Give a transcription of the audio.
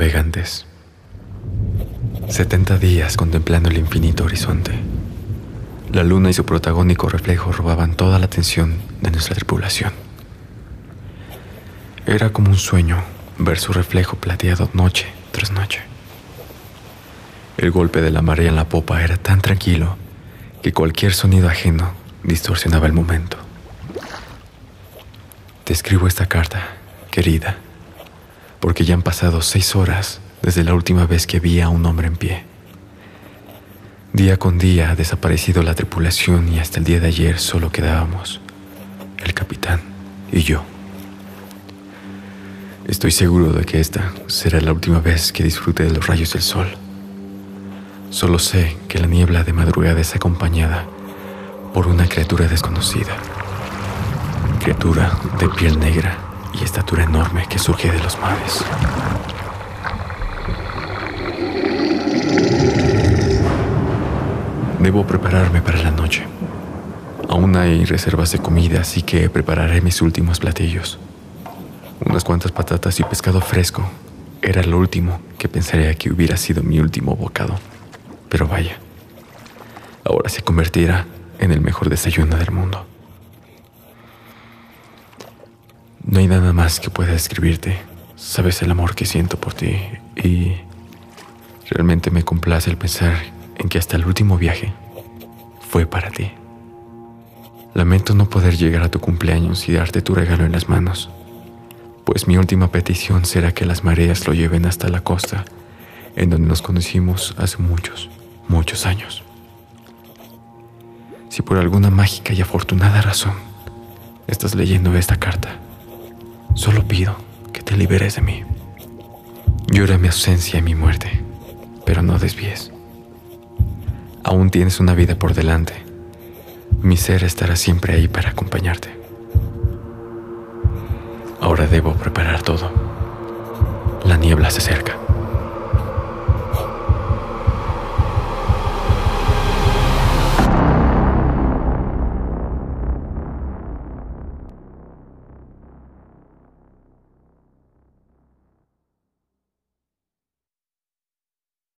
Navegantes. 70 días contemplando el infinito horizonte. La luna y su protagónico reflejo robaban toda la atención de nuestra tripulación. Era como un sueño ver su reflejo plateado noche tras noche. El golpe de la marea en la popa era tan tranquilo que cualquier sonido ajeno distorsionaba el momento. Te escribo esta carta, querida, porque ya han pasado seis horas desde la última vez que vi a un hombre en pie. Día con día ha desaparecido la tripulación y hasta el día de ayer solo quedábamos, el capitán y yo. Estoy seguro de que esta será la última vez que disfrute de los rayos del sol. Solo sé que la niebla de madrugada es acompañada por una criatura desconocida. Criatura de piel negra y estatura enorme que surge de los mares. Debo prepararme para la noche. Aún hay reservas de comida, así que prepararé mis últimos platillos. Unas cuantas patatas y pescado fresco era lo último que pensaría que hubiera sido mi último bocado. Pero vaya, ahora se convertirá en el mejor desayuno del mundo. No hay nada más que pueda describirte. Sabes el amor que siento por ti y realmente me complace el pensar en que hasta el último viaje fue para ti. Lamento no poder llegar a tu cumpleaños y darte tu regalo en las manos, pues mi última petición será que las mareas lo lleven hasta la costa, en donde nos conocimos hace muchos, muchos años. Si por alguna mágica y afortunada razón estás leyendo esta carta, solo pido que te liberes de mí. Llora mi ausencia y mi muerte, pero no desvíes. Aún tienes una vida por delante. Mi ser estará siempre ahí para acompañarte. Ahora debo preparar todo. La niebla se acerca.